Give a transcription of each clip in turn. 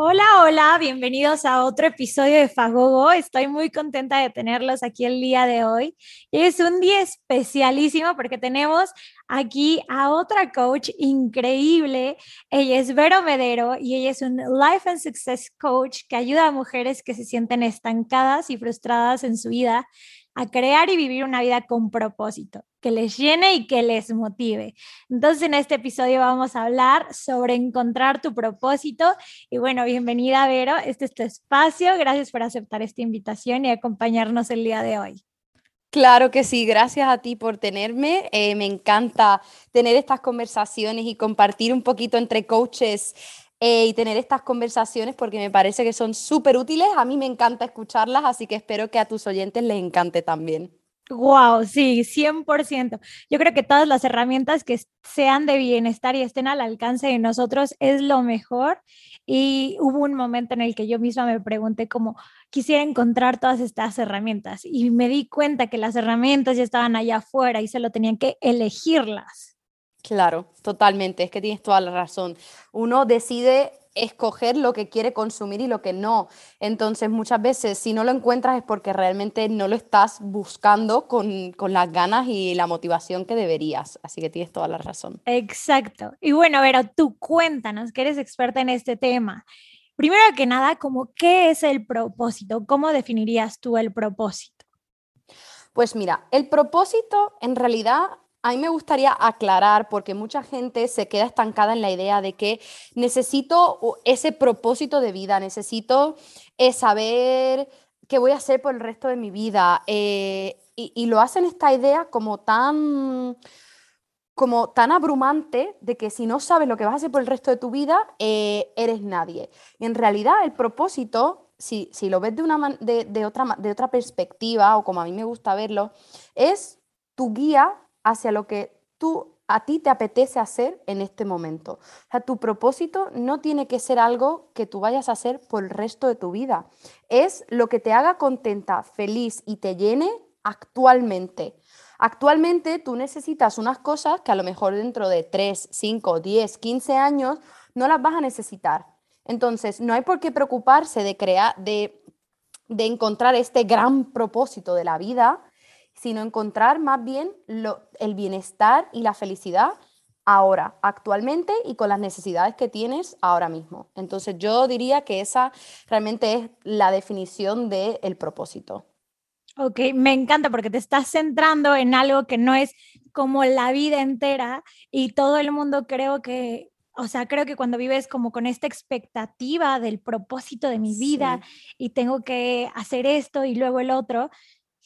Hola, hola, bienvenidos a otro episodio de Fagogo. Estoy muy contenta de tenerlos aquí el día de hoy. Es un día especialísimo porque tenemos aquí a otra coach increíble. Ella es Vero Medero y ella es un Life and Success Coach que ayuda a mujeres que se sienten estancadas y frustradas en su vida a crear y vivir una vida con propósito, que les llene y que les motive. Entonces, en este episodio vamos a hablar sobre encontrar tu propósito. Y bueno, bienvenida, Vero. Este es tu espacio. Gracias por aceptar esta invitación y acompañarnos el día de hoy. Claro que sí, gracias a ti por tenerme. Eh, me encanta tener estas conversaciones y compartir un poquito entre coaches eh, y tener estas conversaciones porque me parece que son súper útiles. A mí me encanta escucharlas, así que espero que a tus oyentes les encante también. Wow, sí, 100%. Yo creo que todas las herramientas que sean de bienestar y estén al alcance de nosotros es lo mejor. Y hubo un momento en el que yo misma me pregunté cómo quisiera encontrar todas estas herramientas y me di cuenta que las herramientas ya estaban allá afuera y solo tenían que elegirlas. Claro, totalmente, es que tienes toda la razón. Uno decide escoger lo que quiere consumir y lo que no. Entonces, muchas veces, si no lo encuentras es porque realmente no lo estás buscando con, con, las ganas y la motivación que deberías. Así que tienes toda la razón. Exacto. Y bueno, Vero, tú cuéntanos que eres experta en este tema. Primero que nada, como, ¿qué es el propósito? ¿Cómo definirías tú el propósito? Pues mira, el propósito en realidad a mí me gustaría aclarar, porque mucha gente se queda estancada en la idea de que necesito ese propósito de vida, necesito eh, saber qué voy a hacer por el resto de mi vida. Eh, y, lo hacen esta idea como tan, como tan abrumante de que si no sabes lo que vas a hacer por el resto de tu vida, eh, eres nadie. Y en realidad el propósito, si, si lo ves de, una, de, otra, de otra perspectiva, o como a mí me gusta verlo, es tu guía hacia lo que tú a ti te apetece hacer en este momento. Tu propósito no tiene que ser algo que tú vayas a hacer por el resto de tu vida. Es lo que te haga contenta, feliz y te llene actualmente. Actualmente tú necesitas unas cosas que a lo mejor dentro de 3, 5, 10, 15 años no las vas a necesitar. Entonces, no hay por qué preocuparse de crear, de, de encontrar este gran propósito de la vida, sino encontrar más bien el bienestar y la felicidad ahora, actualmente y con las necesidades que tienes ahora mismo. Entonces yo diría que esa realmente es la definición del el propósito. Ok, me encanta porque te estás centrando en algo que no es como la vida entera y todo el mundo creo que, o sea, creo que cuando vives como con esta expectativa del propósito de mi vida y tengo que hacer esto y luego el otro,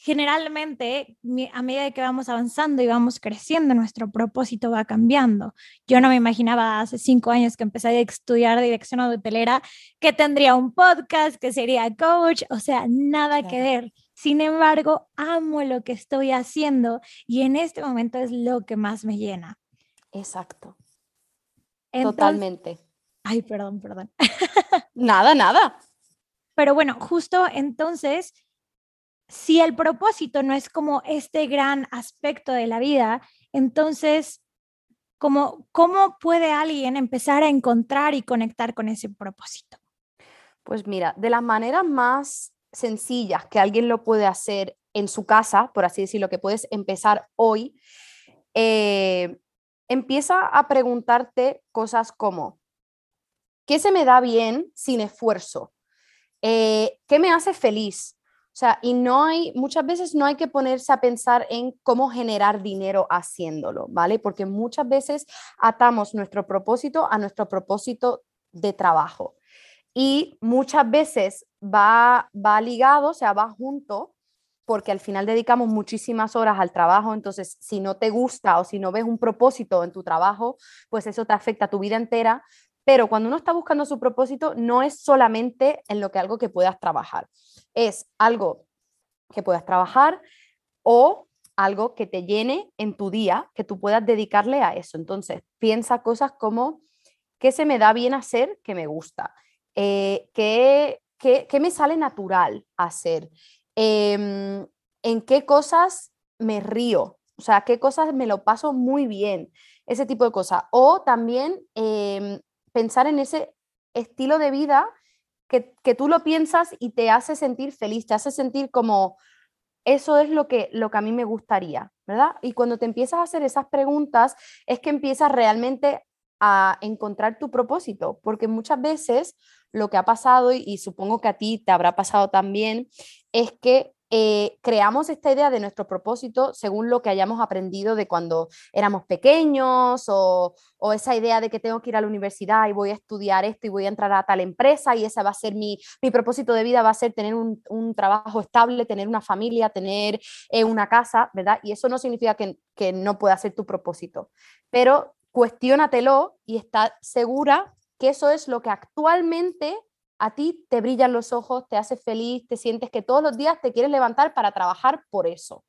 generalmente a medida que vamos avanzando y vamos creciendo, nuestro propósito va cambiando. Yo no me imaginaba hace cinco años que empecé a estudiar dirección hotelera que tendría un podcast, que sería coach, o sea, nada que ver. Sin embargo, amo lo que estoy haciendo y en este momento es lo que más me llena. Exacto. Totalmente. Ay, perdón, perdón. nada, nada. Pero bueno, justo entonces si el propósito no es como este gran aspecto de la vida, entonces, ¿cómo, ¿cómo puede alguien empezar a encontrar y conectar con ese propósito? Pues mira, de las maneras más sencillas que alguien lo puede hacer en su casa, por así decirlo, que puedes empezar hoy, eh, empieza a preguntarte cosas como, ¿qué se me da bien sin esfuerzo? Eh, ¿Qué me hace feliz? O sea, y no hay, muchas veces no hay que ponerse a pensar en cómo generar dinero haciéndolo, ¿vale? Porque muchas veces atamos nuestro propósito a nuestro propósito de trabajo. Y muchas veces va, va ligado, o sea, va junto, porque al final dedicamos muchísimas horas al trabajo, entonces si no te gusta o si no ves un propósito en tu trabajo, pues eso te afecta a tu vida entera, pero cuando uno está buscando su propósito, no es solamente en lo que algo que puedas trabajar es algo que puedas trabajar o algo que te llene en tu día, que tú puedas dedicarle a eso. Entonces, piensa cosas como, ¿qué se me da bien hacer que me gusta? Eh, ¿qué, me sale natural hacer? Em, ¿En qué cosas me río? O sea, ¿qué cosas me lo paso muy bien? Ese tipo de cosas. O también em, pensar en ese estilo de vida que, tú lo piensas y te hace sentir feliz, te hace sentir como, eso es lo que, lo que a mí me gustaría, ¿verdad? Y cuando te empiezas a hacer esas preguntas, es que empiezas realmente a encontrar tu propósito, porque muchas veces lo que ha pasado, y, supongo que a ti te habrá pasado también, es que eh, creamos esta idea de nuestro propósito según lo que hayamos aprendido de cuando éramos pequeños o, esa idea de que tengo que ir a la universidad y voy a estudiar esto y voy a entrar a tal empresa y ese va a ser mi, propósito de vida, va a ser tener un, trabajo estable, tener una familia, tener eh, una casa, ¿verdad? Y eso no significa que, que no pueda ser tu propósito, pero cuestiónatelo y está segura que eso es lo que actualmente a ti te brillan los ojos, te hace feliz, te sientes que todos los días te quieres levantar para trabajar por eso.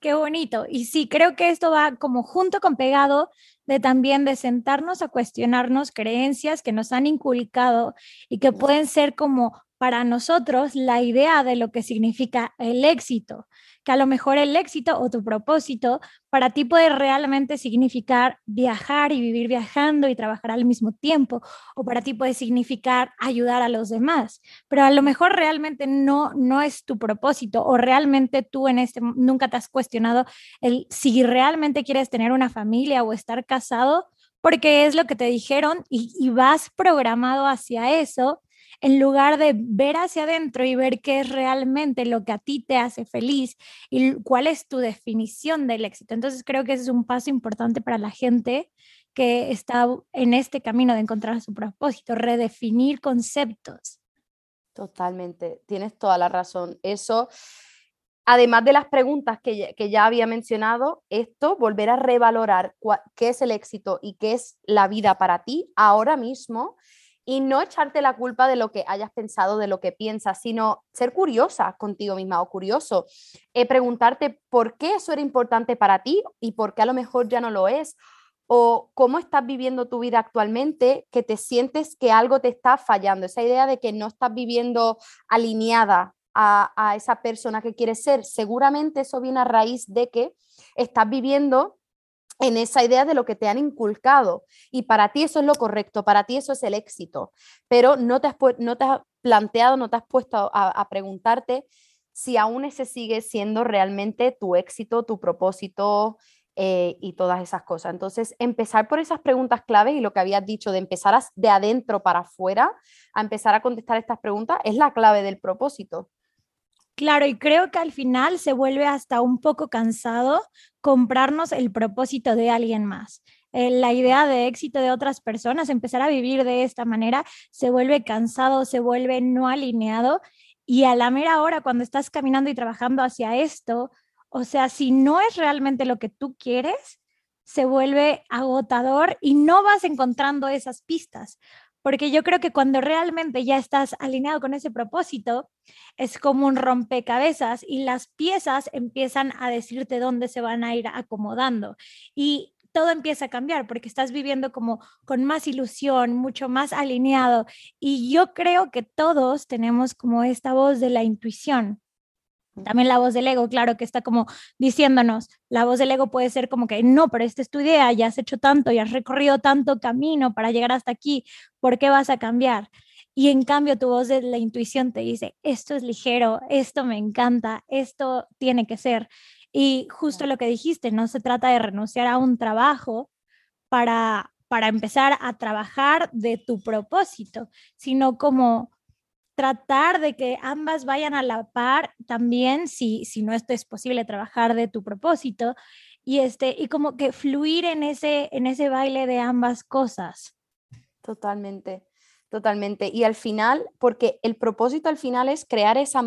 Qué bonito. Y sí, creo que esto va como junto con pegado de también de sentarnos a cuestionarnos creencias que nos han inculcado y que pueden ser como para nosotros la idea de lo que significa el éxito que a lo mejor el éxito o tu propósito para ti puede realmente significar viajar y vivir viajando y trabajar al mismo tiempo, o para ti puede significar ayudar a los demás, pero a lo mejor realmente no, no es tu propósito o realmente tú en este nunca te has cuestionado el si realmente quieres tener una familia o estar casado porque es lo que te dijeron y, y vas programado hacia eso en lugar de ver hacia adentro y ver qué es realmente lo que a ti te hace feliz y cuál es tu definición del éxito. Entonces creo que ese es un paso importante para la gente que está en este camino de encontrar su propósito, redefinir conceptos. Totalmente, tienes toda la razón. Eso, además de las preguntas que que ya había mencionado, esto, volver a revalorar qué es el éxito y qué es la vida para ti ahora mismo y no echarte la culpa de lo que hayas pensado, de lo que piensas, sino ser curiosa contigo misma o curioso, eh, preguntarte por qué eso era importante para ti y por qué a lo mejor ya no lo es, o cómo estás viviendo tu vida actualmente, que te sientes que algo te está fallando, esa idea de que no estás viviendo alineada a, a esa persona que quieres ser, seguramente eso viene a raíz de que estás viviendo en esa idea de lo que te han inculcado. Y para ti eso es lo correcto, para ti eso es el éxito. Pero no te has, planteado, no te has puesto a, preguntarte si aún ese sigue siendo realmente tu éxito, tu propósito eh, y todas esas cosas. Entonces, empezar por esas preguntas claves y lo que habías dicho de empezar de adentro para afuera, a empezar a contestar estas preguntas, es la clave del propósito. Claro, y creo que al final se vuelve hasta un poco cansado comprarnos el propósito de alguien más. Eh, la idea de éxito de otras personas, empezar a vivir de esta manera, se vuelve cansado, se vuelve no alineado y a la mera hora cuando estás caminando y trabajando hacia esto, o sea, si no es realmente lo que tú quieres, se vuelve agotador y no vas encontrando esas pistas porque yo creo que cuando realmente ya estás alineado con ese propósito, es como un rompecabezas y las piezas empiezan a decirte dónde se van a ir acomodando y todo empieza a cambiar porque estás viviendo como con más ilusión, mucho más alineado y yo creo que todos tenemos como esta voz de la intuición también la voz del ego, claro, que está como diciéndonos, la voz del ego puede ser como que, no, pero esta es tu idea, ya has hecho tanto, ya has recorrido tanto camino para llegar hasta aquí, ¿por qué vas a cambiar? Y en cambio tu voz de la intuición te dice, esto es ligero, esto me encanta, esto tiene que ser. Y justo lo que dijiste, no se trata de renunciar a un trabajo para, para empezar a trabajar de tu propósito, sino como tratar de que ambas vayan a la par también, si, si no esto es posible, trabajar de tu propósito y, este, y como que fluir en ese, en ese baile de ambas cosas. Totalmente, totalmente. Y al final, porque el propósito al final es crear esa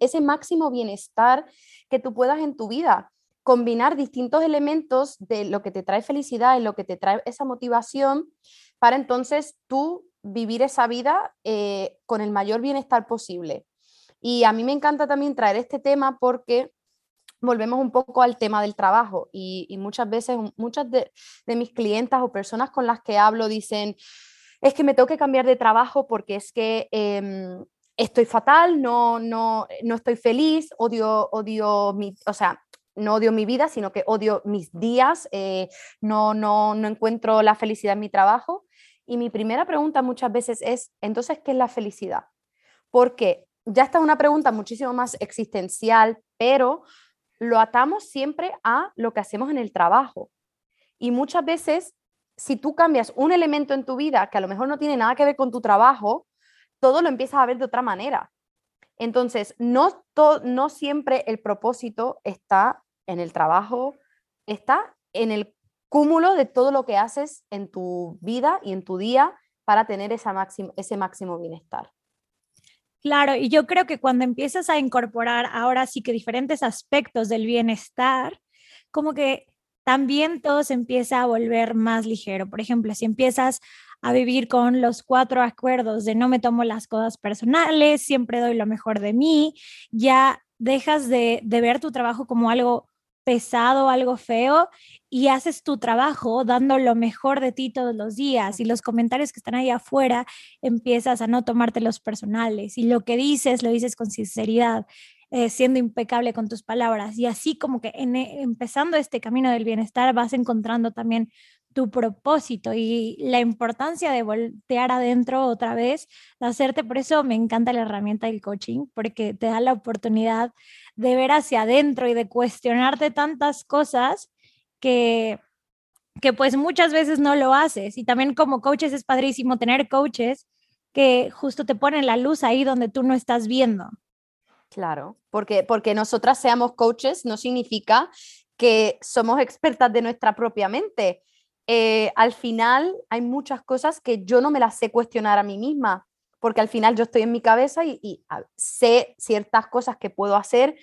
ese máximo bienestar que tú puedas en tu vida, combinar distintos elementos de lo que te trae felicidad y lo que te trae esa motivación para entonces tú vivir esa vida eh, con el mayor bienestar posible. Y a mí me encanta también traer este tema porque volvemos un poco al tema del trabajo y, muchas veces, muchas de, mis clientas o personas con las que hablo dicen, es que me tengo que cambiar de trabajo porque es que em, estoy fatal, no, no, no estoy feliz, odio, odio mi, o sea, no odio mi vida, sino que odio mis días, eh, no, no, no encuentro la felicidad en mi trabajo. Y mi primera pregunta muchas veces es, entonces, ¿qué es la felicidad? Porque ya está una pregunta muchísimo más existencial, pero lo atamos siempre a lo que hacemos en el trabajo. Y muchas veces, si tú cambias un elemento en tu vida que a lo mejor no tiene nada que ver con tu trabajo, todo lo empiezas a ver de otra manera. Entonces, no, no siempre el propósito está en el trabajo, está en el cúmulo de todo lo que haces en tu vida y en tu día para tener esa ese máximo bienestar. Claro, y yo creo que cuando empiezas a incorporar ahora sí que diferentes aspectos del bienestar, como que también todo se empieza a volver más ligero. Por ejemplo, si empiezas a vivir con los cuatro acuerdos de no me tomo las cosas personales, siempre doy lo mejor de mí, ya dejas de, de ver tu trabajo como algo pesado, algo feo, y haces tu trabajo dando lo mejor de ti todos los días y los comentarios que están ahí afuera empiezas a no tomarte los personales y lo que dices lo dices con sinceridad, eh, siendo impecable con tus palabras y así como que en, empezando este camino del bienestar vas encontrando también tu propósito y la importancia de voltear adentro otra vez, de hacerte, por eso me encanta la herramienta del coaching, porque te da la oportunidad de ver hacia adentro y de cuestionarte tantas cosas que, que pues muchas veces no lo haces. Y también como coaches es padrísimo tener coaches que justo te ponen la luz ahí donde tú no estás viendo. Claro, porque, porque nosotras seamos coaches no significa que somos expertas de nuestra propia mente. Eh, al final hay muchas cosas que yo no me las sé cuestionar a mí misma, porque al final yo estoy en mi cabeza y, sé ciertas cosas que puedo hacer,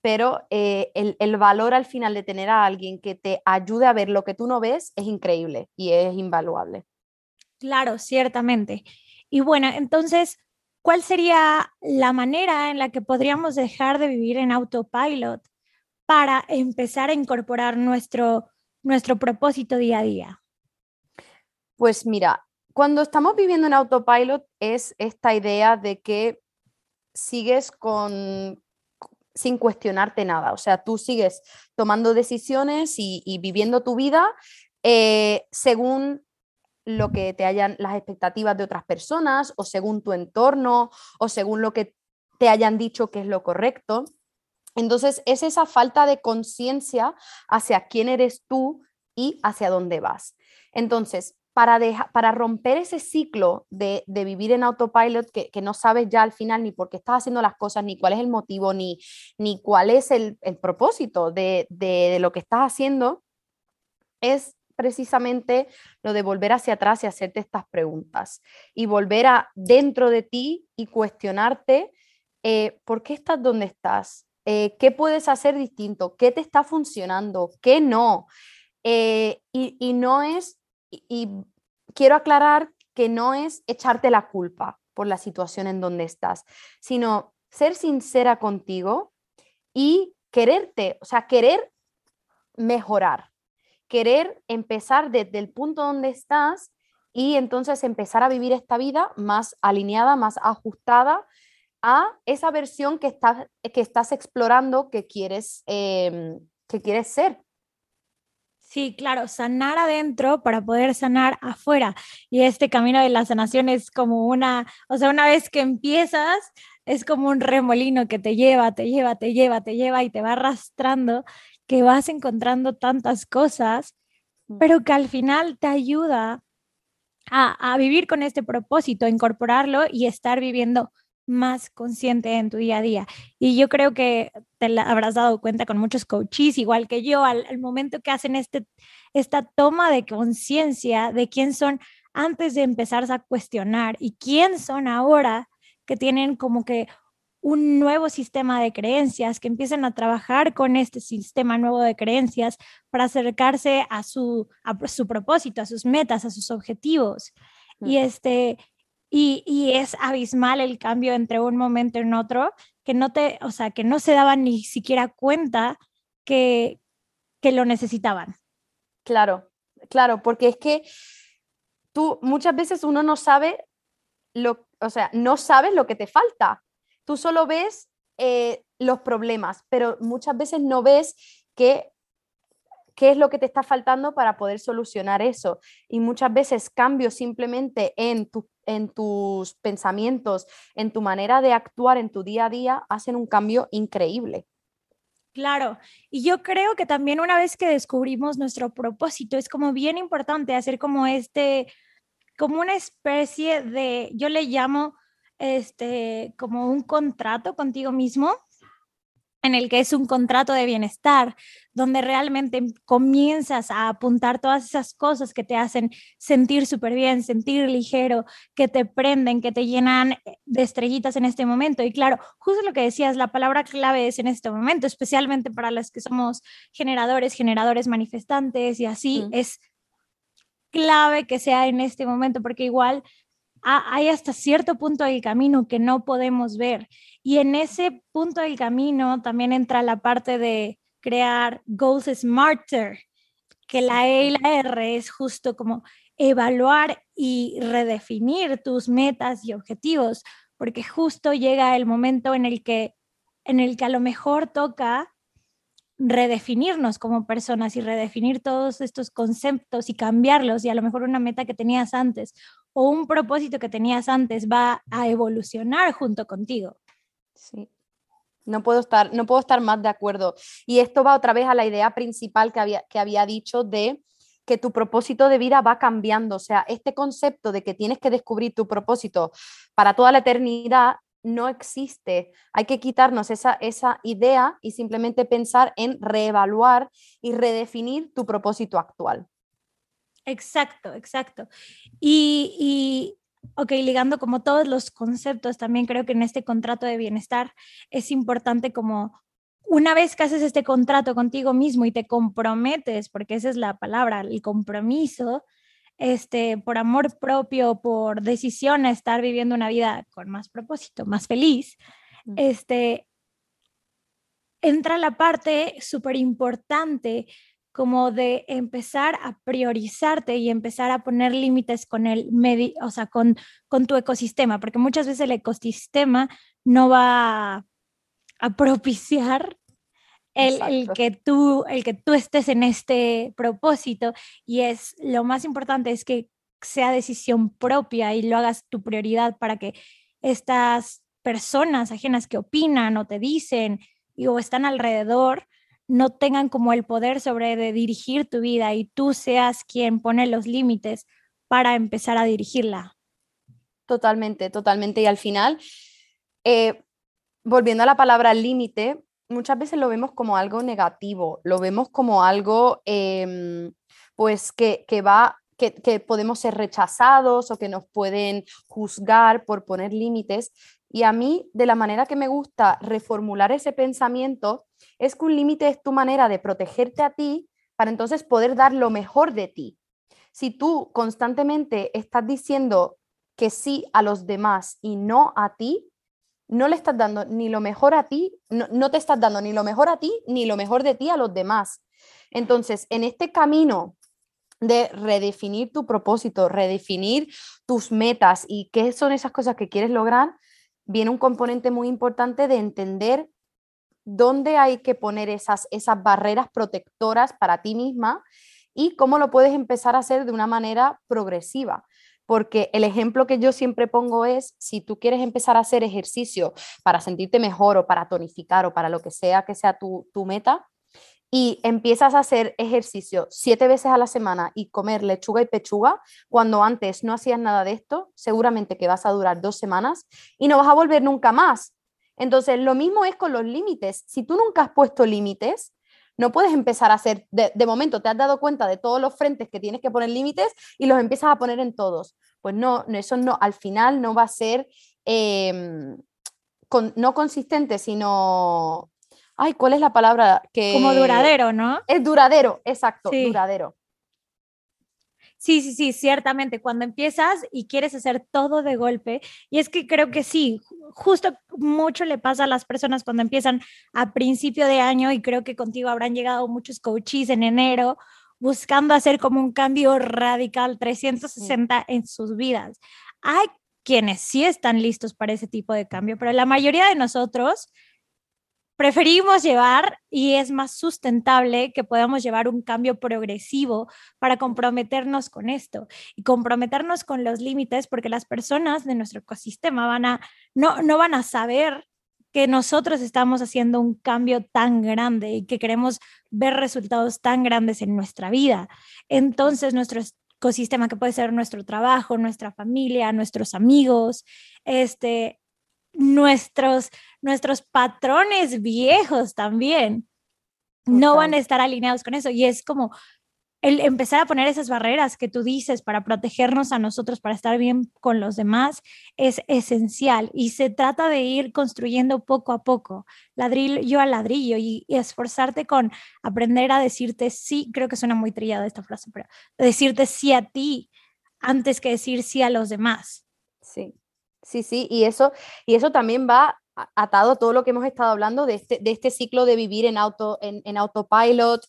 pero eh, el, valor al final de tener a alguien que te ayude a ver lo que tú no ves es increíble y es invaluable. Claro, ciertamente. Y bueno, entonces, ¿cuál sería la manera en la que podríamos dejar de vivir en autopilot para empezar a incorporar nuestro nuestro propósito día a día? Pues mira, cuando estamos viviendo en autopilot es esta idea de que sigues con sin cuestionarte nada, o sea, tú sigues tomando decisiones y, viviendo tu vida eh, según lo que te hayan las expectativas de otras personas o según tu entorno o según lo que te hayan dicho que es lo correcto. Entonces, es esa falta de conciencia hacia quién eres tú y hacia dónde vas. Entonces, para, para romper ese ciclo de, vivir en autopilot que, no sabes ya al final ni por qué estás haciendo las cosas, ni cuál es el motivo, ni, ni cuál es el, propósito de, de, lo que estás haciendo, es precisamente lo de volver hacia atrás y hacerte estas preguntas y volver a dentro de ti y cuestionarte eh, por qué estás donde estás, eh, qué puedes hacer distinto, qué te está funcionando, qué no. Eh, y, no es, y, quiero aclarar que no es echarte la culpa por la situación en donde estás, sino ser sincera contigo y quererte, o sea, querer mejorar, querer empezar desde el punto donde estás y entonces empezar a vivir esta vida más alineada, más ajustada a esa versión que estás, que estás explorando que quieres, em, que quieres ser. Sí, claro, sanar adentro para poder sanar afuera. Y este camino de la sanación es como una, o sea, una vez que empiezas, es como un remolino que te lleva, te lleva, te lleva, te lleva y te va arrastrando, que vas encontrando tantas cosas, pero que al final te ayuda a, a vivir con este propósito, incorporarlo y estar viviendo más consciente en tu día a día. Y yo creo que te la habrás dado cuenta con muchos coaches, igual que yo, al, momento que hacen este, esta toma de conciencia de quién son antes de empezar a cuestionar y quién son ahora que tienen como que un nuevo sistema de creencias, que empiezan a trabajar con este sistema nuevo de creencias para acercarse a su, a su propósito, a sus metas, a sus objetivos. Y, este, y, es abismal el cambio entre un momento en otro, que no te, o sea, que no se daban ni siquiera cuenta que, que lo necesitaban. Claro, claro, porque es que tú muchas veces uno no sabe lo, o sea, no sabes lo que te falta. Tú solo ves eh, los problemas, pero muchas veces no ves qué es lo que te está faltando para poder solucionar eso. Y muchas veces cambios simplemente en, en tus pensamientos, en tu manera de actuar en tu día a día, hacen un cambio increíble. Claro, y yo creo que también una vez que descubrimos nuestro propósito, es como bien importante hacer como este, como una especie de, yo le llamo este, como un contrato contigo mismo, en el que es un contrato de bienestar, donde realmente comienzas a apuntar todas esas cosas que te hacen sentir súper bien, sentir ligero, que te prenden, que te llenan de estrellitas en este momento. Y claro, justo lo que decías, la palabra clave es en este momento, especialmente para las que somos generadores, generadores manifestantes y así, es clave que sea en este momento, porque igual hay hasta cierto punto del camino que no podemos ver. Y en ese punto del camino también entra la parte de crear goals smarter, que la E y la R es justo como evaluar y redefinir tus metas y objetivos, porque justo llega el momento en el que en el que a lo mejor toca redefinirnos como personas y redefinir todos estos conceptos y cambiarlos y a lo mejor una meta que tenías antes o un propósito que tenías antes va a evolucionar junto contigo. Sí. No puedo estar, no puedo estar más de acuerdo. Y esto va otra vez a la idea principal que había, que había dicho de que tu propósito de vida va cambiando. O sea, este concepto de que tienes que descubrir tu propósito para toda la eternidad no existe. Hay que quitarnos esa, esa idea y simplemente pensar en reevaluar y redefinir tu propósito actual. Exacto, exacto. Y, y, ok, ligando como todos los conceptos, también creo que en este contrato de bienestar es importante como una vez que haces este contrato contigo mismo y te comprometes, porque esa es la palabra, el compromiso, este, por amor propio, por decisión a estar viviendo una vida con más propósito, más feliz, mm. este, entra la parte súper importante como de empezar a priorizarte y empezar a poner límites con el medio, o sea, con, con tu ecosistema, porque muchas veces el ecosistema no va a propiciar el, que tú, el que tú estés en este propósito. Y es lo más importante es que sea decisión propia y lo hagas tu prioridad para que estas personas ajenas que opinan o te dicen y, o están alrededor no tengan como el poder sobre de dirigir tu vida y tú seas quien pone los límites para empezar a dirigirla. Totalmente, totalmente. Y al final, eh, volviendo a la palabra límite, muchas veces lo vemos como algo negativo, lo vemos como algo em, pues que, va, que, que, podemos ser rechazados o que nos pueden juzgar por poner límites. Y a mí, de la manera que me gusta reformular ese pensamiento, es que un límite es tu manera de protegerte a ti para entonces poder dar lo mejor de ti. Si tú constantemente estás diciendo que sí a los demás y no a ti, no le estás dando ni lo mejor a ti, no, te estás dando ni lo mejor a ti, ni lo mejor de ti a los demás. Entonces, en este camino de redefinir tu propósito, redefinir tus metas y qué son esas cosas que quieres lograr, viene un componente muy importante de entender dónde hay que poner esas, esas barreras protectoras para ti misma y cómo lo puedes empezar a hacer de una manera progresiva porque el ejemplo que yo siempre pongo es, si tú quieres empezar a hacer ejercicio para sentirte mejor o para tonificar o para lo que sea que sea tu, meta, y empiezas a hacer ejercicio siete veces a la semana y comer lechuga y pechuga, cuando antes no hacías nada de esto, seguramente que vas a durar dos semanas y no vas a volver nunca más. Entonces, lo mismo es con los límites. Si tú nunca has puesto límites, no puedes empezar a hacer, de, momento te has dado cuenta de todos los frentes que tienes que poner límites y los empiezas a poner en todos. Pues no, eso no, al final no va a ser em, no consistente, sino, ay, ¿cuál es la palabra? Que... Como duradero, ¿no? Es duradero, exacto, duradero. Sí, sí, sí, ciertamente, cuando empiezas y quieres hacer todo de golpe, y es que creo que sí, justo mucho le pasa a las personas cuando empiezan a principio de año y creo que contigo habrán llegado muchos coaches en enero buscando hacer como un cambio radical 360 en sus vidas. Hay quienes sí están listos para ese tipo de cambio, pero la mayoría de nosotros preferimos llevar y es más sustentable que podamos llevar un cambio progresivo para comprometernos con esto y comprometernos con los límites porque las personas de nuestro ecosistema van a no no van a saber que nosotros estamos haciendo un cambio tan grande y que queremos ver resultados tan grandes en nuestra vida. Entonces, nuestro ecosistema que puede ser nuestro trabajo, nuestra familia, nuestros amigos, este nuestros, nuestros patrones viejos también no van a estar alineados con eso. Y es como el empezar a poner esas barreras que tú dices para protegernos a nosotros, para estar bien con los demás, es esencial. Y se trata de ir construyendo poco a poco, ladrillo a ladrillo, y, y esforzarte con aprender a decirte sí, creo que suena muy trillada esta frase, pero decirte sí a ti antes que decir sí a los demás. Sí, Sí, sí, y eso, y eso también va atado a todo lo que hemos estado hablando de este, de este ciclo de vivir en, auto, en, en autopilot,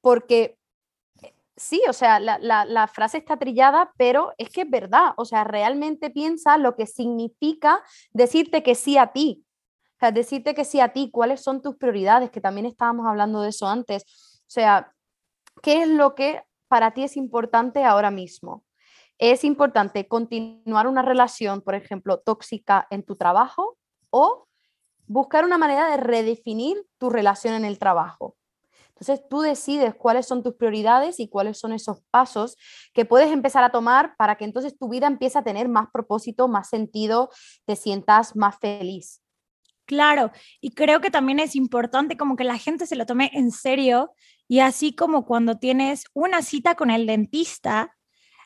porque eh, sí, o sea, la, la, la, frase está trillada, pero es que es verdad, o sea, realmente piensa lo que significa decirte que sí a ti, o sea, decirte que sí a ti, cuáles son tus prioridades, que también estábamos hablando de eso antes, o sea, ¿qué es lo que para ti es importante ahora mismo? Es importante continuar una relación, por ejemplo, tóxica en tu trabajo o buscar una manera de redefinir tu relación en el trabajo. Entonces tú decides cuáles son tus prioridades y cuáles son esos pasos que puedes empezar a tomar para que entonces tu vida empiece a tener más propósito, más sentido, te sientas más feliz. Claro, y creo que también es importante como que la gente se lo tome en serio y así como cuando tienes una cita con el dentista,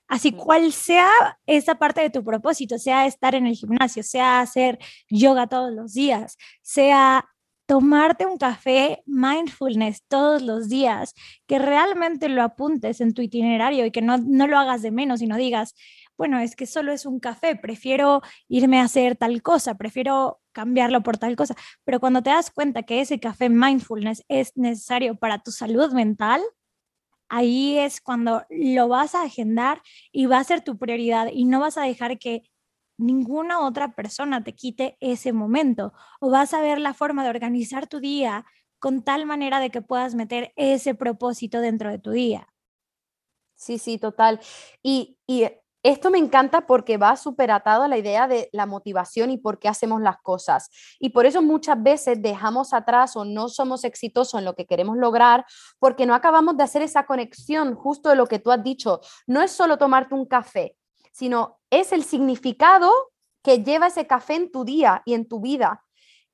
Así cual sea esa parte de tu propósito, sea estar en el gimnasio, sea hacer yoga todos los días, sea tomarte un café mindfulness todos los días, que realmente lo apuntes en tu itinerario y que no, no lo hagas de menos y no digas, bueno, es que solo es un café, prefiero irme a hacer tal cosa, prefiero cambiarlo por tal cosa, pero cuando te das cuenta que ese café mindfulness es necesario para tu salud mental, ahí es cuando lo vas a agendar y va a ser tu prioridad y no vas a dejar que ninguna otra persona te quite ese momento o vas a ver la forma de organizar tu día con tal manera de que puedas meter ese propósito dentro de tu día. Sí, sí, total. Y, y esto me encanta porque va súper atado a la idea de la motivación y por qué hacemos las cosas. Y por eso muchas veces dejamos atrás o no somos exitosos en lo que queremos lograr porque no acabamos de hacer esa conexión justo de lo que tú has dicho. No es solo tomarte un café, sino es el significado que lleva ese café en tu día y en tu vida.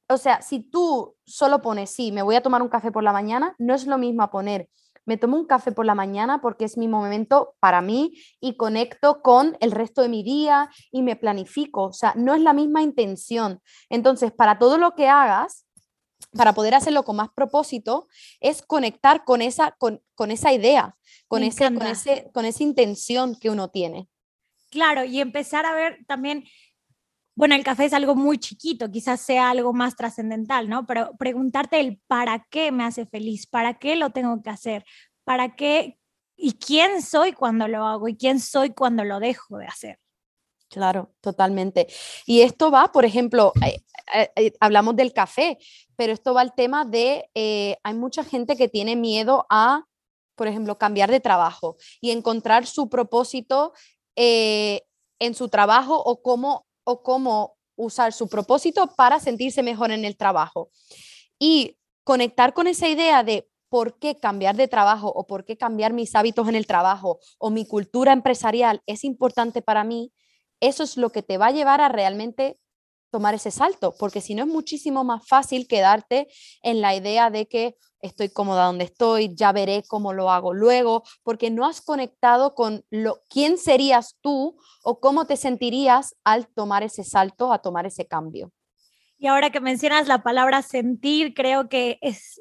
O sea, si tú solo pones, sí, me voy a tomar un café por la mañana, no es lo mismo poner, me tomo un café por la mañana porque es mi momento para mí y conecto con el resto de mi día y me planifico. O sea, no es la misma intención. Entonces, para todo lo que hagas, para poder hacerlo con más propósito, es conectar con esa, con, esa idea, con, ese, con, ese, con esa intención que uno tiene. Claro, y empezar a ver también bueno, el café es algo muy chiquito, quizás sea algo más trascendental, ¿no? Pero preguntarte el para qué me hace feliz, para qué lo tengo que hacer, para qué y quién soy cuando lo hago y quién soy cuando lo dejo de hacer. Claro, totalmente. Y esto va, por ejemplo, eh, eh, eh, hablamos del café, pero esto va al tema de, hay mucha gente que tiene miedo a, por ejemplo, cambiar de trabajo y encontrar su propósito en su trabajo o cómo o cómo usar su propósito para sentirse mejor en el trabajo. Y conectar con esa idea de por qué cambiar de trabajo o por qué cambiar mis hábitos en el trabajo o mi cultura empresarial es importante para mí, eso es lo que te va a llevar a realmente tomar ese salto, porque si no es muchísimo más fácil quedarte en la idea de que estoy cómoda donde estoy, ya veré cómo lo hago luego, porque no has conectado con lo, quién serías tú o cómo te sentirías al tomar ese salto, a tomar ese cambio. Y ahora que mencionas la palabra sentir, creo que es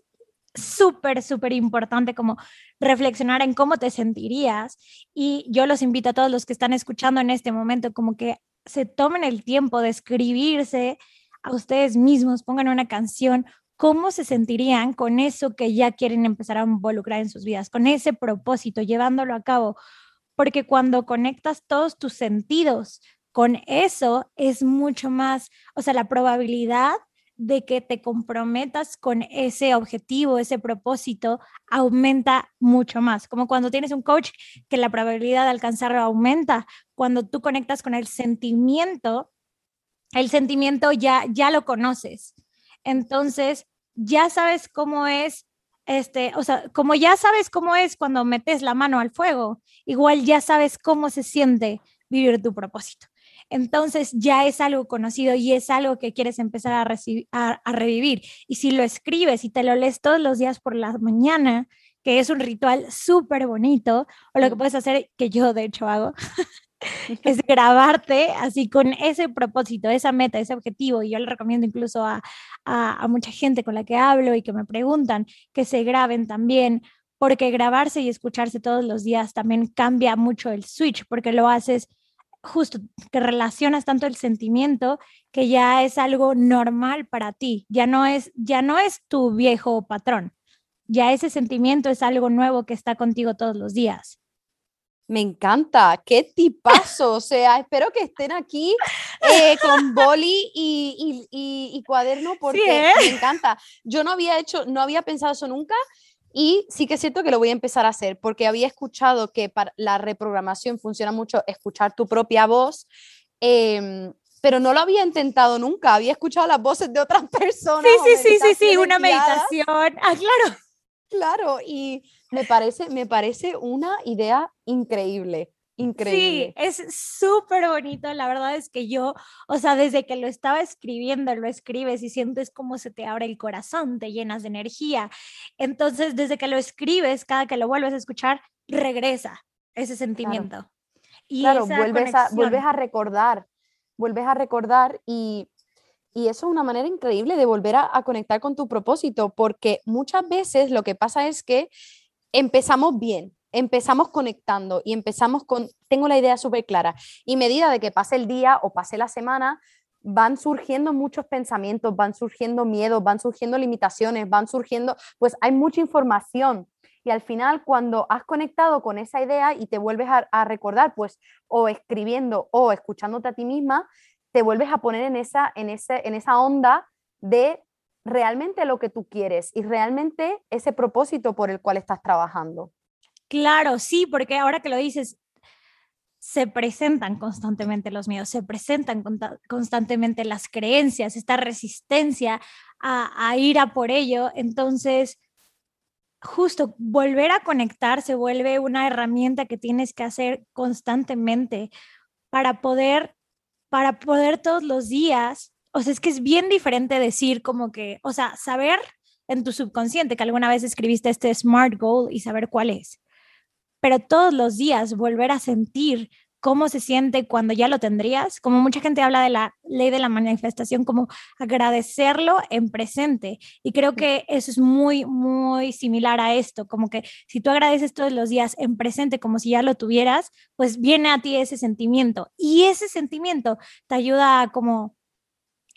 súper, súper importante como reflexionar en cómo te sentirías. Y yo los invito a todos los que están escuchando en este momento como que se tomen el tiempo de escribirse a ustedes mismos, pongan una canción, cómo se sentirían con eso que ya quieren empezar a involucrar en sus vidas, con ese propósito, llevándolo a cabo. Porque cuando conectas todos tus sentidos con eso, es mucho más, o sea, la probabilidad de que te comprometas con ese objetivo, ese propósito, aumenta mucho más. Como cuando tienes un coach que la probabilidad de alcanzarlo aumenta. Cuando tú conectas con el sentimiento, el sentimiento ya, ya lo conoces. Entonces, ya sabes cómo es, este, o sea, como ya sabes cómo es cuando metes la mano al fuego, igual ya sabes cómo se siente vivir tu propósito entonces ya es algo conocido y es algo que quieres empezar a, a, revivir. Y si lo escribes y te lo lees todos los días por la mañana, que es un ritual súper bonito, o lo que puedes hacer, que yo de hecho hago, es grabarte así con ese propósito, esa meta, ese objetivo. Y yo le recomiendo incluso a, a, mucha gente con la que hablo y que me preguntan que se graben también, porque grabarse y escucharse todos los días también cambia mucho el switch, porque lo haces justo que relacionas tanto el sentimiento que ya es algo normal para ti, ya no es ya no es tu viejo patrón. Ya ese sentimiento es algo nuevo que está contigo todos los días. Me encanta, qué tipazo. O sea, espero que estén aquí eh, con boli y, y, cuaderno porque ¿eh? me encanta. Yo no había hecho, no había pensado eso nunca y sí que es cierto que lo voy a empezar a hacer porque había escuchado que para la reprogramación funciona mucho escuchar tu propia voz, em, pero no lo había intentado nunca. Había escuchado las voces de otras personas. Sí, sí, sí, sí, sí, una meditación. Ah, claro. Claro, y me parece, me parece una idea increíble. Increíble. Sí, es súper bonito. La verdad es que yo, o sea, desde que lo estaba escribiendo, lo escribes y sientes cómo se te abre el corazón, te llenas de energía. Entonces, desde que lo escribes, cada que lo vuelves a escuchar, regresa ese sentimiento. Claro, y claro vuelves, a, vuelves a recordar, vuelves a recordar y, y eso es una manera increíble de volver a, a conectar con tu propósito, porque muchas veces lo que pasa es que empezamos bien, empezamos conectando y empezamos con, tengo la idea súper clara, y medida de que pase el día o pase la semana, van surgiendo muchos pensamientos, van surgiendo miedos, van surgiendo limitaciones, van surgiendo, pues hay mucha información. Y al final, cuando has conectado con esa idea y te vuelves a, recordar, pues, o escribiendo o escuchándote a ti misma, te vuelves a poner en esa, en, ese, en esa onda de realmente lo que tú quieres y realmente ese propósito por el cual estás trabajando. Claro, sí, porque ahora que lo dices, se presentan constantemente los miedos, se presentan constantemente las creencias, esta resistencia a, ir a por ello. Entonces, justo volver a conectar se vuelve una herramienta que tienes que hacer constantemente para poder, para poder todos los días. O sea, es que es bien diferente decir como que, o sea, saber en tu subconsciente que alguna vez escribiste este SMART goal y saber cuál es pero todos los días volver a sentir cómo se siente cuando ya lo tendrías, como mucha gente habla de la ley de la manifestación, como agradecerlo en presente. Y creo que eso es muy, muy similar a esto, como que si tú agradeces todos los días en presente como si ya lo tuvieras, pues viene a ti ese sentimiento. Y ese sentimiento te ayuda a como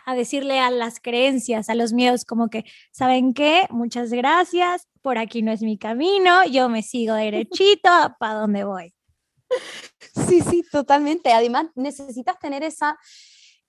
a decirle a las creencias, a los miedos, como que, ¿saben qué? Muchas gracias, por aquí no es mi camino, yo me sigo derechito para donde voy. Sí, sí, totalmente. Además, necesitas tener esa,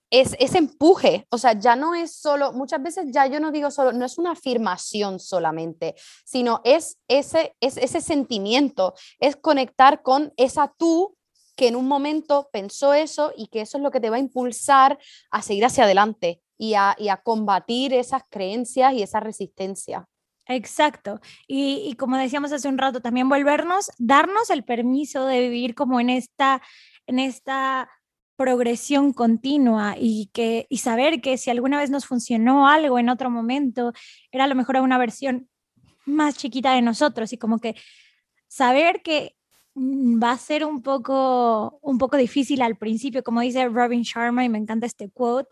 es, ese empuje, o sea, ya no es solo, muchas veces ya yo no digo solo, no es una afirmación solamente, sino es ese, es ese sentimiento, es conectar con esa tú que en un momento pensó eso y que eso es lo que te va a impulsar a seguir hacia adelante y a, combatir esas creencias y esa resistencia. Exacto. Y, como decíamos hace un rato, también volvernos, darnos el permiso de vivir como en esta, en esta progresión continua y, que, y saber que si alguna vez nos funcionó algo en otro momento, era a lo mejor una versión más chiquita de nosotros y como que saber que Mm, va a ser un poco, un poco difícil al principio, como dice Robin Sharma, y me encanta este quote,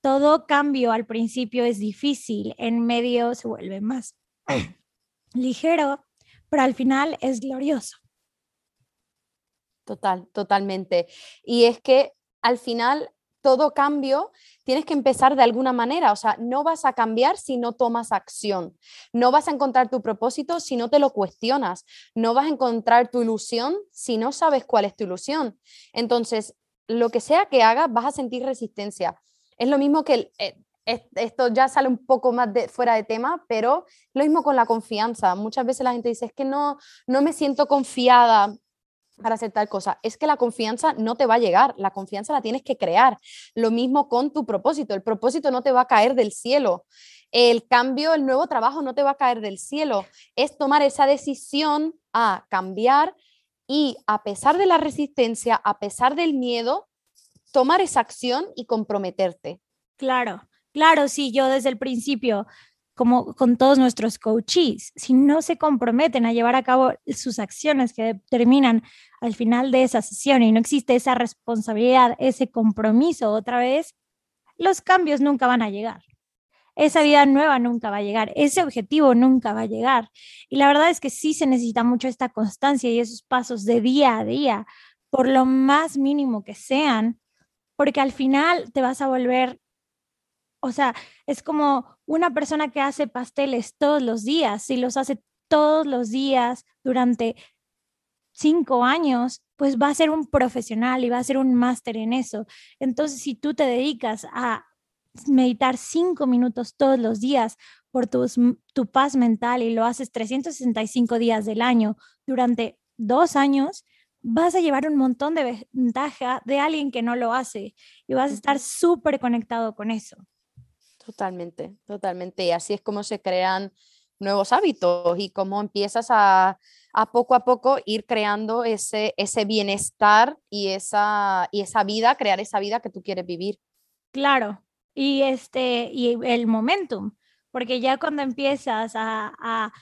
todo cambio al principio es difícil, en medio se vuelve más, ligero, pero al final es glorioso. Total, totalmente. Y es que al final todo cambio tienes que empezar de alguna manera, o sea, no vas a cambiar si no tomas acción, no vas a encontrar tu propósito si no te lo cuestionas, no vas a encontrar tu ilusión si no sabes cuál es tu ilusión. Entonces, lo que sea que hagas, vas a sentir resistencia. Es lo mismo que eh, esto ya sale un poco más de, fuera de tema, pero lo mismo con la confianza. Muchas veces la gente dice, es que no, no me siento confiada para hacer tal cosa. Es que la confianza no te va a llegar, la confianza la tienes que crear. Lo mismo con tu propósito, el propósito no te va a caer del cielo. El cambio, el nuevo trabajo no te va a caer del cielo. Es tomar esa decisión a cambiar y a pesar de la resistencia, a pesar del miedo, tomar esa acción y comprometerte. Claro, claro, sí, yo desde el principio como con todos nuestros coaches, si no se comprometen a llevar a cabo sus acciones que terminan al final de esa sesión y no existe esa responsabilidad, ese compromiso otra vez, los cambios nunca van a llegar. Esa vida nueva nunca va a llegar, ese objetivo nunca va a llegar. Y la verdad es que sí se necesita mucho esta constancia y esos pasos de día a día, por lo más mínimo que sean, porque al final te vas a volver o sea, es como una persona que hace pasteles todos los días, si los hace todos los días durante cinco años, pues va a ser un profesional y va a ser un máster en eso. Entonces, si tú te dedicas a meditar cinco minutos todos los días por tu, tu paz mental y lo haces 365 días del año durante dos años, vas a llevar un montón de ventaja de alguien que no lo hace y vas a estar súper conectado con eso. Totalmente, totalmente. Y así es como se crean nuevos hábitos y cómo empiezas a, poco a poco ir creando ese, ese bienestar y esa, y esa vida, crear esa vida que tú quieres vivir. Claro, y, este, y el momentum, porque ya cuando empiezas a,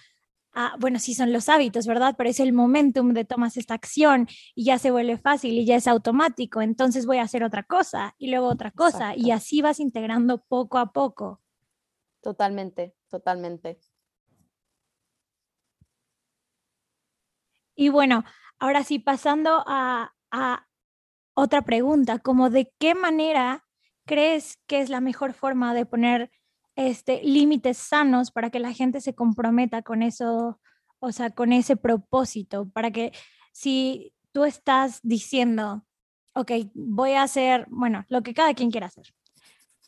Ah, bueno, sí son los hábitos, ¿verdad? Pero es el momentum de tomas esta acción y ya se vuelve fácil y ya es automático, entonces voy a hacer otra cosa y luego otra cosa y así vas integrando poco a poco. Totalmente, totalmente. Y bueno, ahora sí, pasando a, a otra pregunta, como de qué manera crees que es la mejor forma de poner este, límites sanos para que la gente se comprometa con eso, o sea, con ese propósito, para que si tú estás diciendo, ok, voy a hacer, bueno, lo que cada quien quiera hacer,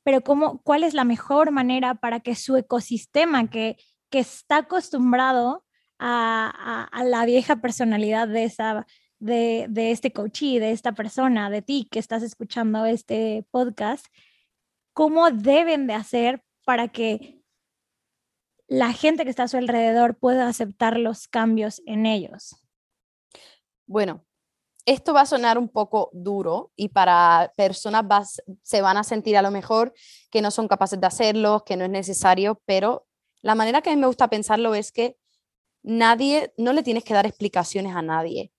pero cómo, ¿cuál es la mejor manera para que su ecosistema que, que está acostumbrado a, a, la vieja personalidad de esa... De, de este coachee, de esta persona, de ti que estás escuchando este podcast, cómo deben de hacer para que la gente que está a su alrededor pueda aceptar los cambios en ellos? Bueno, esto va a sonar un poco duro y para personas se van a sentir a lo mejor que no son capaces de hacerlo, que no es necesario, pero la manera que a mí me gusta pensarlo es que nadie, no le tienes que dar explicaciones a nadie.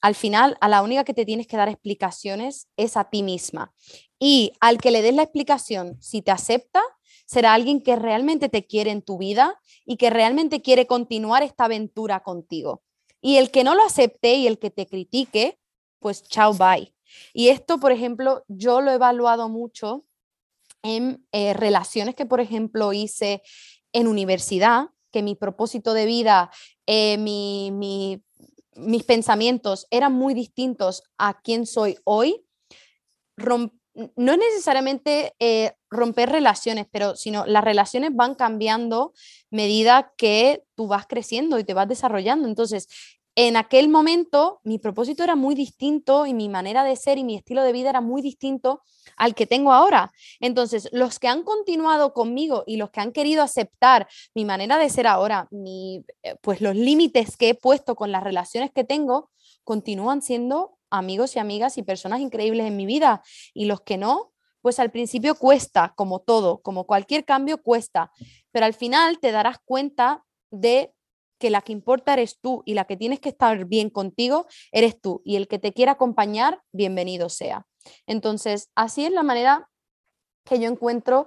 Al final, a la única que te tienes que dar explicaciones es a ti misma. Y al que le des la explicación, si te acepta, será alguien que realmente te quiere en tu vida y que realmente quiere continuar esta aventura contigo. Y el que no lo acepte y el que te critique, pues chao, bye. Y esto, por ejemplo, yo lo he evaluado mucho en eh, relaciones que, por ejemplo, hice en universidad, que mi propósito de vida, eh, mis pensamientos eran muy distintos a quien soy hoy, no es necesariamente eh, romper relaciones, pero sino las relaciones van cambiando medida que tú vas creciendo y te vas desarrollando. Entonces, en aquel momento mi propósito era muy distinto y mi manera de ser y mi estilo de vida era muy distinto al que tengo ahora. Entonces, los que han continuado conmigo y los que han querido aceptar mi manera de ser ahora, mi, eh, pues los límites que he puesto con las relaciones que tengo, continúan siendo amigos y amigas y personas increíbles en mi vida. Y los que no, pues al principio cuesta, como todo, como cualquier cambio cuesta, pero al final te darás cuenta de que la que importa eres tú y la que tienes que estar bien contigo eres tú y el que te quiera acompañar, bienvenido sea. Entonces, así es la manera que yo encuentro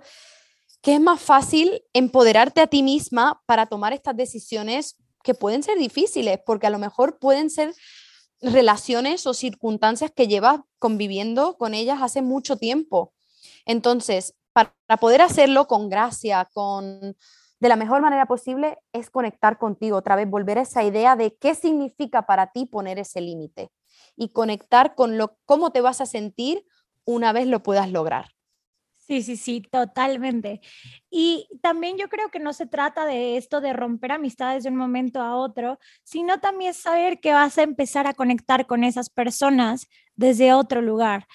que es más fácil empoderarte a ti misma para tomar estas decisiones que pueden ser difíciles, porque a lo mejor pueden ser relaciones o circunstancias que llevas conviviendo con ellas hace mucho tiempo. Entonces, para, poder hacerlo con gracia, con de la mejor manera posible, es conectar contigo otra vez, volver a esa idea de qué significa para ti poner ese límite y conectar con lo cómo te vas a sentir una vez lo puedas lograr. Sí, sí, sí, totalmente. Y también yo creo que no se trata de esto de romper amistades de un momento a otro, sino también saber que vas a empezar a conectar con esas personas desde otro lugar.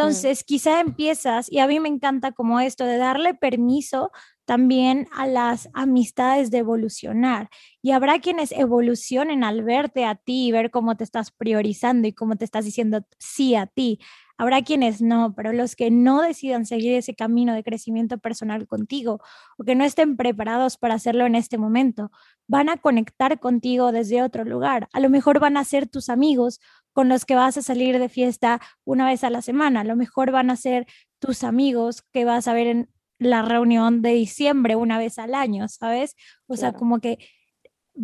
Mm. Entonces, quizá empiezas, y a mí me encanta como esto de darle permiso también a las amistades de evolucionar. Y habrá quienes evolucionen al verte a ti y ver cómo te estás priorizando y cómo te estás diciendo sí a ti. Habrá quienes no, pero los que no decidan seguir ese camino de crecimiento personal contigo o que no estén preparados para hacerlo en este momento, van a conectar contigo desde otro lugar. A lo mejor van a ser tus amigos con los que vas a salir de fiesta una vez a la semana. A lo mejor van a ser tus amigos que vas a ver en la reunión de diciembre una vez al año, ¿sabes? O sea, como que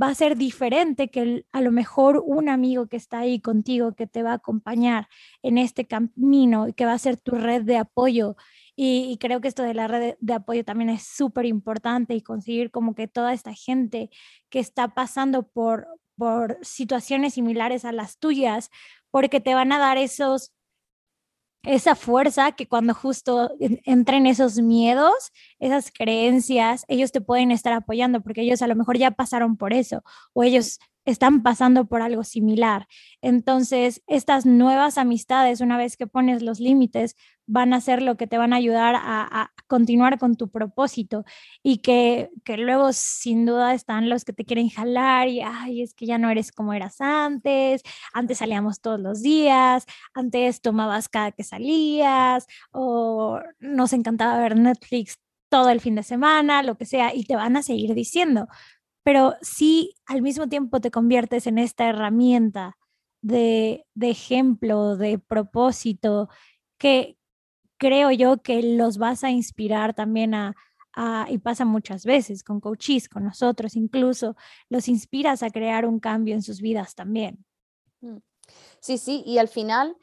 va a ser diferente que a lo mejor un amigo que está ahí contigo, que te va a acompañar en este camino y que va a ser tu red de apoyo. Y, creo que esto de la red de, apoyo también es súper importante y conseguir como que toda esta gente que está pasando por, por situaciones similares a las tuyas, porque te van a dar esos esa fuerza que cuando justo entren esos miedos, esas creencias, ellos te pueden estar apoyando porque ellos a lo mejor ya pasaron por eso o ellos están pasando por algo similar. Entonces, estas nuevas amistades, una vez que pones los límites, van a ser lo que te van a ayudar a, continuar con tu propósito y que, que, luego sin duda están los que te quieren jalar y, ay, es que ya no eres como eras antes, antes salíamos todos los días, antes tomabas cada que salías o nos encantaba ver Netflix todo el fin de semana, lo que sea, y te van a seguir diciendo, pero sí al mismo tiempo te conviertes en esta herramienta de, ejemplo, de propósito, que creo yo que los vas a inspirar también a, y pasa muchas veces con coaches, con nosotros incluso, los inspiras a crear un cambio en sus vidas también. Mm. Sí, sí, y al final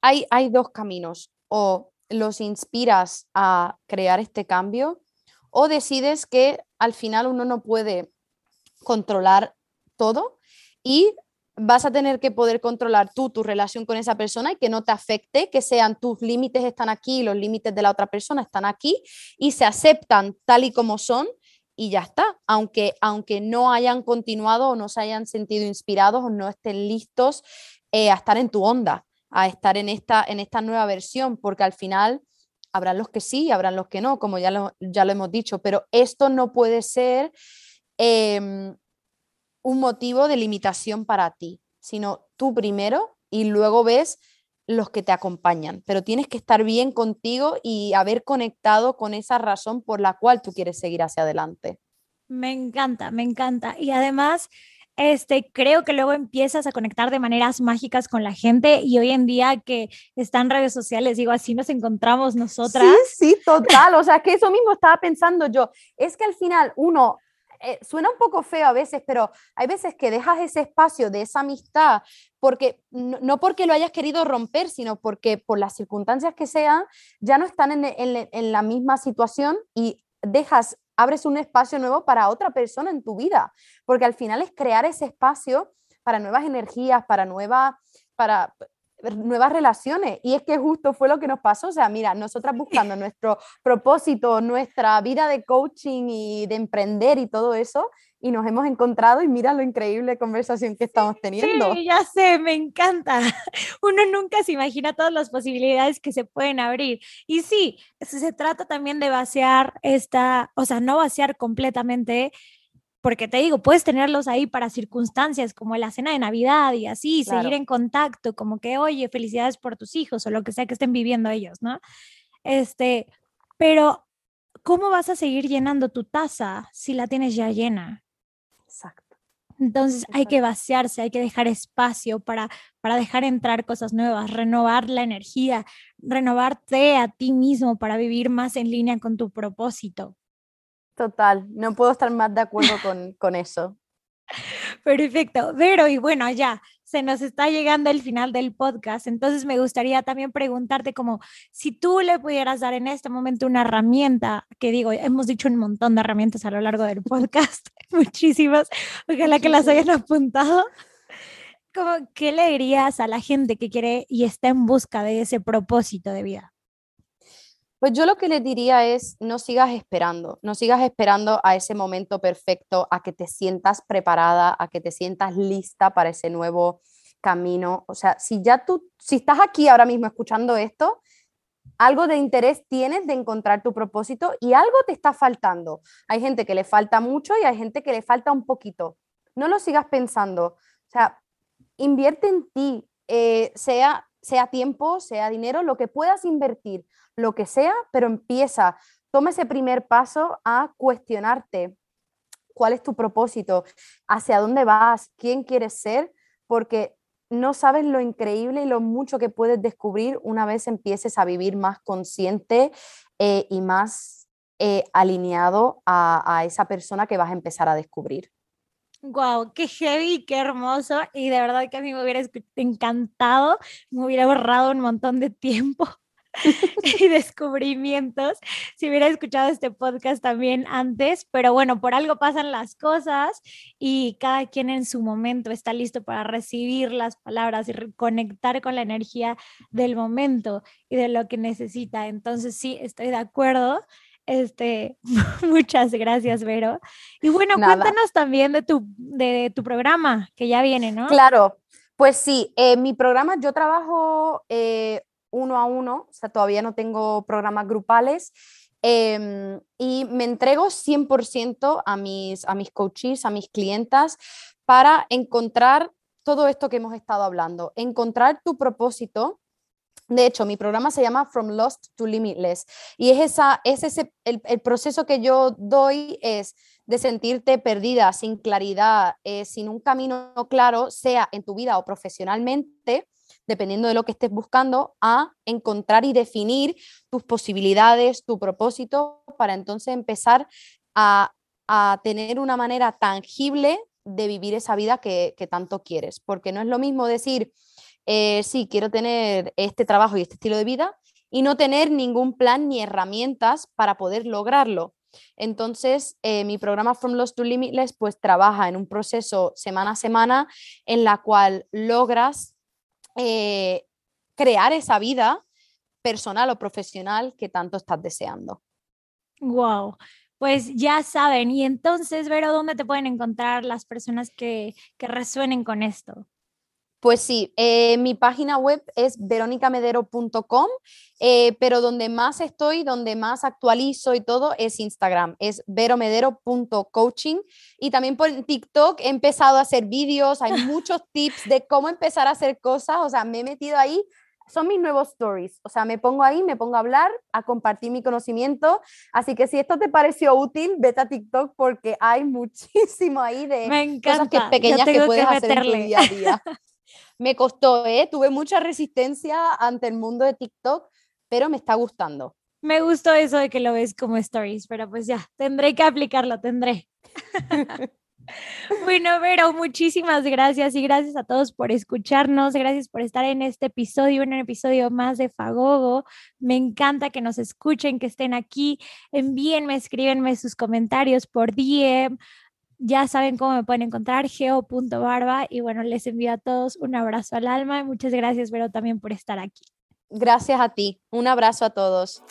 hay, hay dos caminos, o los inspiras a crear este cambio o decides que al final uno no puede controlar todo y vas a tener que poder controlar tú tu relación con esa persona y que no te afecte, que sean tus límites están aquí, los límites de la otra persona están aquí y se aceptan tal y como son y ya está, aunque, aunque no hayan continuado o no se hayan sentido inspirados o no estén listos eh, a estar en tu onda, a estar en esta, en esta nueva versión, porque al final habrán los que sí, habrán los que no, como ya lo, ya lo hemos dicho, pero esto no puede ser em, un motivo de limitación para ti, sino tú primero y luego ves los que te acompañan, pero tienes que estar bien contigo y haber conectado con esa razón por la cual tú quieres seguir hacia adelante. Me encanta, me encanta. Y además, este, creo que luego empiezas a conectar de maneras mágicas con la gente y hoy en día que están redes sociales, digo, así nos encontramos nosotras. Sí, sí, total, o sea, que eso mismo estaba pensando yo, es que al final uno, eh, suena un poco feo a veces, pero hay veces que dejas ese espacio de esa amistad, porque no, porque lo hayas querido romper, sino porque por las circunstancias que sean, ya no están en, en la misma situación y dejas abres un espacio nuevo para otra persona en tu vida, porque al final es crear ese espacio para nuevas energías, para, nueva, para nuevas relaciones. Y es que justo fue lo que nos pasó. O sea, mira, nosotras buscando nuestro propósito, nuestra vida de coaching y de emprender y todo eso, y nos hemos encontrado y mira lo increíble conversación que estamos teniendo. Sí, ya sé, me encanta. Uno nunca se imagina todas las posibilidades que se pueden abrir. Y sí, se trata también de vaciar esta, o sea, no vaciar completamente, porque te digo, puedes tenerlos ahí para circunstancias como la cena de Navidad y así, seguir en contacto, como que, oye, felicidades por tus hijos o lo que sea que estén viviendo ellos, ¿no? Este, pero ¿cómo vas a seguir llenando tu taza si la tienes ya llena? Exacto. Entonces hay que vaciarse, hay que dejar espacio para, para dejar entrar cosas nuevas, renovar la energía, renovarte a ti mismo para vivir más en línea con tu propósito. Total, no puedo estar más de acuerdo con, con eso. Perfecto. Vero, y bueno, ya se nos está llegando el final del podcast, entonces me gustaría también preguntarte como si tú le pudieras dar en este momento una herramienta, que digo, hemos dicho un montón de herramientas a lo largo del podcast, muchísimas, ojalá que las hayan apuntado. Como, ¿Qué le dirías a la gente que quiere y está en busca de ese propósito de vida? Pues yo lo que le diría es, no sigas esperando, no sigas esperando a ese momento perfecto, a que te sientas preparada, a que te sientas lista para ese nuevo camino. O sea, si ya tú, si estás aquí ahora mismo escuchando esto, algo de interés tienes de encontrar tu propósito y algo te está faltando. Hay gente que le falta mucho y hay gente que le falta un poquito. No lo sigas pensando. O sea, invierte en ti, eh, sea, sea tiempo, sea dinero, lo que puedas invertir lo que sea, pero empieza, toma ese primer paso a cuestionarte cuál es tu propósito, hacia dónde vas, quién quieres ser, porque no sabes lo increíble y lo mucho que puedes descubrir una vez empieces a vivir más consciente eh, y más eh, alineado a, a esa persona que vas a empezar a descubrir. Wow, qué heavy, qué hermoso. Y de verdad que a mí me hubiera encantado, me hubiera ahorrado un montón de tiempo y descubrimientos si hubiera escuchado este podcast también antes, pero bueno, por algo pasan las cosas y cada quien en su momento está listo para recibir las palabras y conectar con la energía del momento y de lo que necesita. Entonces sí, estoy de acuerdo. Este, muchas gracias, Vero. Y bueno, cuéntanos también de tu, de, tu programa que ya viene, ¿no? Claro, pues sí, eh, mi programa, yo trabajo eh, uno a uno, o sea, todavía no tengo programas grupales. Em, y me entrego 100% a mis, a mis coaches, a mis clientas, para encontrar todo esto que hemos estado hablando, encontrar tu propósito. De hecho, mi programa se llama From Lost to Limitless y es, es ese, el, el proceso que yo doy es de sentirte perdida, sin claridad, eh, sin un camino claro, sea en tu vida o profesionalmente, dependiendo de lo que estés buscando, a encontrar y definir tus posibilidades, tu propósito, para entonces empezar a, tener una manera tangible de vivir esa vida que, tanto quieres. Porque no es lo mismo decir, eh, sí, quiero tener este trabajo y este estilo de vida, y no tener ningún plan ni herramientas para poder lograrlo. Entonces, eh, mi programa From Lost to Limitless pues trabaja en un proceso semana a semana en la cual logras eh, crear esa vida personal o profesional que tanto estás deseando. Wow. Pues ya saben, y entonces, Vero, ¿dónde te pueden encontrar las personas que, que resuenen con esto? Pues sí, eh, mi página web es veronicamedero.com, eh, pero donde más estoy, donde más actualizo y todo es Instagram, es veromedero.coaching y también por TikTok he empezado a hacer vídeos, hay muchos tips de cómo empezar a hacer cosas, o sea, me he metido ahí, son mis nuevos stories, o sea, me pongo ahí, me pongo a hablar, a compartir mi conocimiento, así que si esto te pareció útil, vete a TikTok porque hay muchísimo ahí de cosas que, pequeñas que puedes hacer en tu día a día. Me costó, ¿eh? Tuve mucha resistencia ante el mundo de TikTok, pero me está gustando. Me gustó eso de que lo ves como stories, pero pues ya, tendré que aplicarlo, tendré. Bueno, Vero, muchísimas gracias y gracias a todos por escucharnos, gracias por estar en este episodio, en un episodio más de Fagogo. Me encanta que nos escuchen, que estén aquí. Envíenme, escríbenme sus comentarios por DM ya saben cómo me pueden encontrar, geo.barba. Y bueno, les envío a todos un abrazo al alma. Muchas gracias, Vero, también por estar aquí. Gracias a ti. Un abrazo a todos.